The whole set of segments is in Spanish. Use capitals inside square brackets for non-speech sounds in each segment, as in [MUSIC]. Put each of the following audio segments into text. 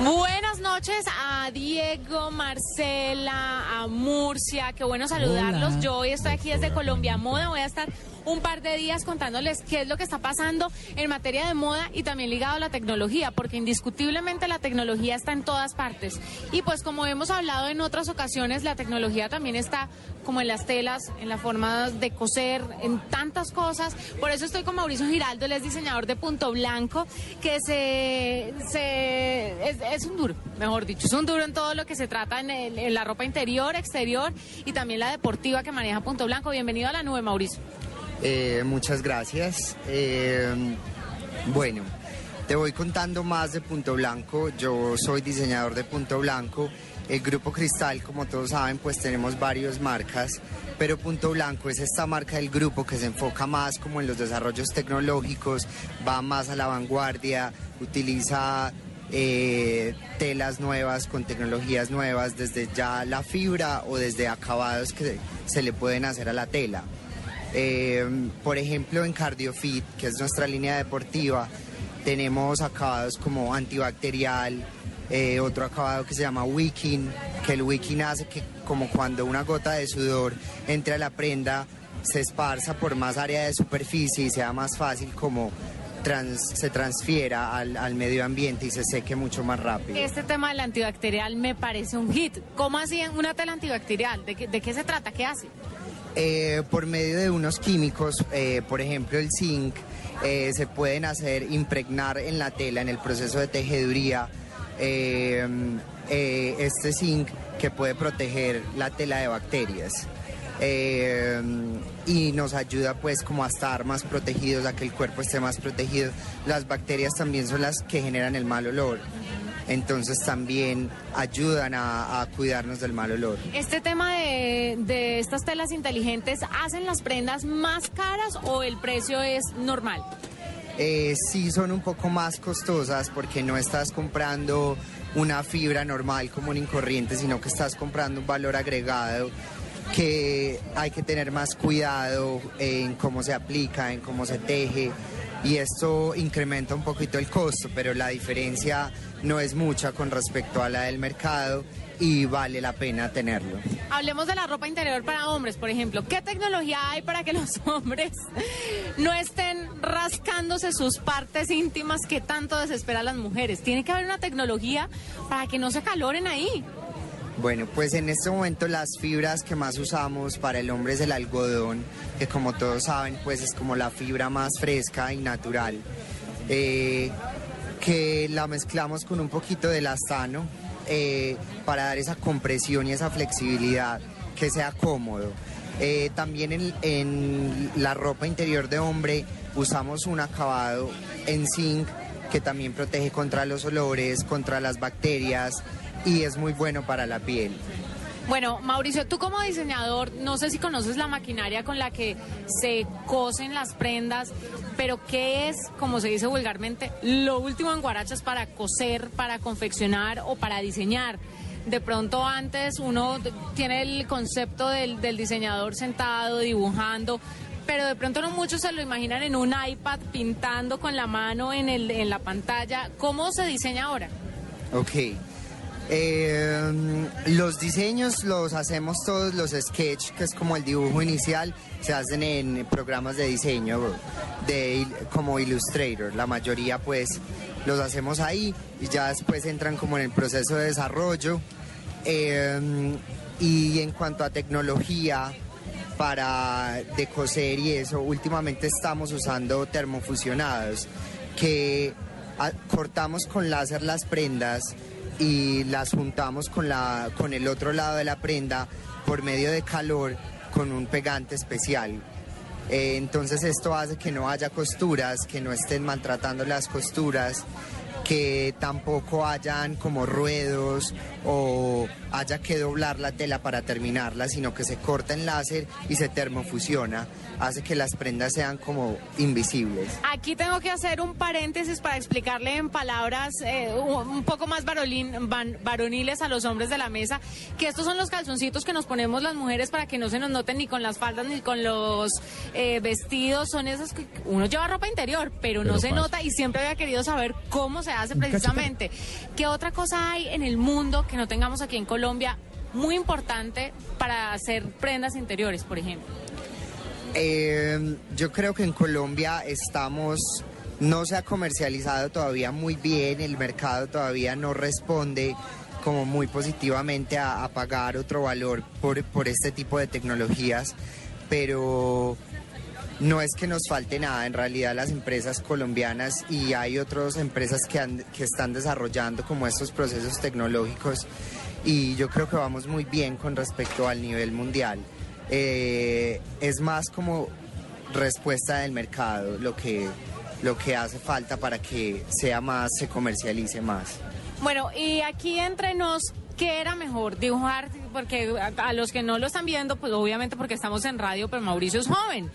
Buenas noches a Diego, Marcela, a Murcia. Qué bueno saludarlos. Yo hoy estoy aquí desde Colombia Moda. Voy a estar un par de días contándoles qué es lo que está pasando en materia de moda y también ligado a la tecnología, porque indiscutiblemente la tecnología está en todas partes. Y pues como hemos hablado en otras ocasiones, la tecnología también está como en las telas, en la forma de coser, en tantas cosas. Por eso estoy con Mauricio Giraldo, él es diseñador de Punto Blanco, que se, se es, un duro, mejor dicho, es un duro en todo lo que se trata en, la ropa interior, exterior y también la deportiva que maneja Punto Blanco. Bienvenido a la nube, Mauricio. Eh, muchas gracias. Eh, bueno, te voy contando más de Punto Blanco. Yo soy diseñador de Punto Blanco. El Grupo Cristal, como todos saben, pues tenemos varias marcas, pero Punto Blanco es esta marca del grupo que se enfoca más como en los desarrollos tecnológicos, va más a la vanguardia, utiliza eh, telas nuevas con tecnologías nuevas, desde ya la fibra o desde acabados que se le pueden hacer a la tela. Eh, por ejemplo, en CardioFit, que es nuestra línea deportiva, tenemos acabados como antibacterial, eh, otro acabado que se llama wicking, que el wicking hace que como cuando una gota de sudor entre a la prenda, se esparza por más área de superficie y sea más fácil como se transfiera al, medio ambiente y se seque mucho más rápido. Este tema del antibacterial me parece un hit. ¿Cómo así una tela antibacterial? ¿De de qué se trata? ¿Qué hace? Eh, por medio de unos químicos, eh, por ejemplo el zinc, eh, se pueden hacer impregnar en la tela en el proceso de tejeduría este zinc que puede proteger la tela de bacterias. Y nos ayuda pues como a estar más protegidos, a que el cuerpo esté más protegido. Las bacterias también son las que generan el mal olor entonces también ayudan a, cuidarnos del mal olor. ¿Este tema de, estas telas inteligentes hacen las prendas más caras o el precio es normal? Eh, sí son un poco más costosas porque no estás comprando una fibra normal común y corriente, sino que estás comprando un valor agregado que hay que tener más cuidado en cómo se aplica, en cómo se teje y esto incrementa un poquito el costo, pero la diferencia no es mucha con respecto a la del mercado y vale la pena tenerlo. Hablemos de la ropa interior para hombres, por ejemplo. ¿Qué tecnología hay para que los [LAUGHS] hombres no estén rascándose sus partes íntimas que tanto desesperan las mujeres? Tiene que haber una tecnología para que no se caloren ahí. Bueno, pues en este momento las fibras que más usamos para el hombre es el algodón, que como todos saben, pues es como la fibra más fresca y natural, eh, que la mezclamos con un poquito de lastano eh, para dar esa compresión y esa flexibilidad, que sea cómodo. Eh, también en, en la ropa interior de hombre usamos un acabado en zinc que también protege contra los olores, contra las bacterias y es muy bueno para la piel. Bueno, Mauricio, tú como diseñador, no sé si conoces la maquinaria con la que se cosen las prendas, pero ¿qué es, como se dice vulgarmente, lo último en guarachas para coser, para confeccionar o para diseñar? De pronto antes uno tiene el concepto del, diseñador sentado, dibujando, pero de pronto no muchos se lo imaginan en un iPad pintando con la mano en, el, en la pantalla. ¿Cómo se diseña ahora? Ok. Eh, los diseños los hacemos todos, los sketch, que es como el dibujo inicial, se hacen en programas de diseño de, como Illustrator. La mayoría pues los hacemos ahí y ya después entran como en el proceso de desarrollo. Eh, y en cuanto a tecnología para de coser y eso, últimamente estamos usando termofusionados que cortamos con láser las prendas y las juntamos con, la, con el otro lado de la prenda por medio de calor con un pegante especial. Eh, entonces esto hace que no haya costuras, que no estén maltratando las costuras que tampoco hayan como ruedos o haya que doblar la tela para terminarla, sino que se corta en láser y se termofusiona, hace que las prendas sean como invisibles. Aquí tengo que hacer un paréntesis para explicarle en palabras eh, un poco más varolín, van- varoniles a los hombres de la mesa que estos son los calzoncitos que nos ponemos las mujeres para que no se nos noten ni con las faldas ni con los eh, vestidos. Son esos que uno lleva ropa interior, pero, no se pasa. nota y siempre había querido saber cómo se hace precisamente. ¿Qué otra cosa hay en el mundo que no tengamos aquí en Colombia? Muy importante para hacer prendas interiores, por ejemplo. Eh, yo creo que en Colombia estamos, no se ha comercializado todavía muy bien, el mercado todavía no responde como muy positivamente a, a pagar otro valor por, por este tipo de tecnologías, pero no es que nos falte nada, en realidad las empresas colombianas y hay otras empresas que, están desarrollando como estos procesos tecnológicos y yo creo que vamos muy bien con respecto al nivel mundial. Eh, es más como respuesta del mercado lo que, lo que hace falta para que sea más, se comercialice más. Bueno, y aquí entre nos, ¿qué era mejor? Dibujar, porque a, a los que no lo están viendo, pues obviamente porque estamos en radio, pero Mauricio es joven.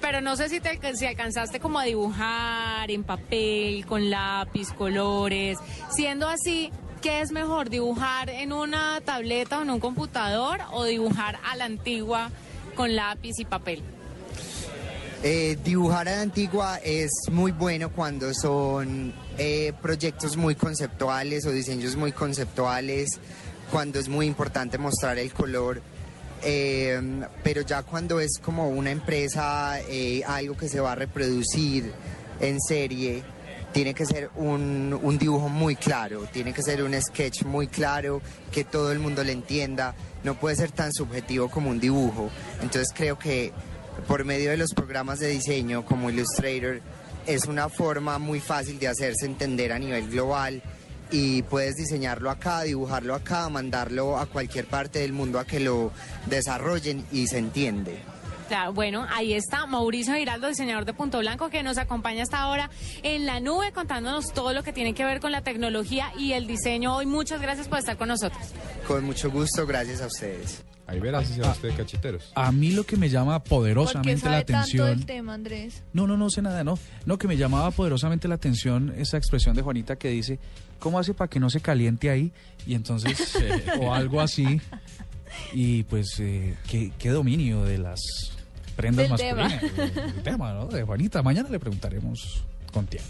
Pero no sé si, te, si alcanzaste como a dibujar en papel, con lápiz, colores. Siendo así, ¿qué es mejor? ¿Dibujar en una tableta o en un computador o dibujar a la antigua con lápiz y papel? Eh, dibujar a la antigua es muy bueno cuando son eh, proyectos muy conceptuales o diseños muy conceptuales, cuando es muy importante mostrar el color. Eh, pero ya cuando es como una empresa, eh, algo que se va a reproducir en serie, tiene que ser un, un dibujo muy claro, tiene que ser un sketch muy claro, que todo el mundo le entienda, no puede ser tan subjetivo como un dibujo. Entonces creo que por medio de los programas de diseño como Illustrator es una forma muy fácil de hacerse entender a nivel global y puedes diseñarlo acá, dibujarlo acá, mandarlo a cualquier parte del mundo a que lo desarrollen y se entiende. Claro, bueno, ahí está Mauricio Giraldo, diseñador de Punto Blanco, que nos acompaña hasta ahora en la nube contándonos todo lo que tiene que ver con la tecnología y el diseño. Hoy muchas gracias por estar con nosotros. Con mucho gusto, gracias a ustedes. Ahí verás si se va usted de cachiteros. A mí lo que me llama poderosamente la sabe tanto atención. del tema, Andrés. No, no, no sé nada, no. No, que me llamaba poderosamente la atención esa expresión de Juanita que dice, ¿cómo hace para que no se caliente ahí? Y entonces, [LAUGHS] eh, o algo así. Y pues, eh, ¿qué, qué dominio de las prendas Del tema. masculinas. del tema, ¿no? De Juanita. Mañana le preguntaremos con tiempo.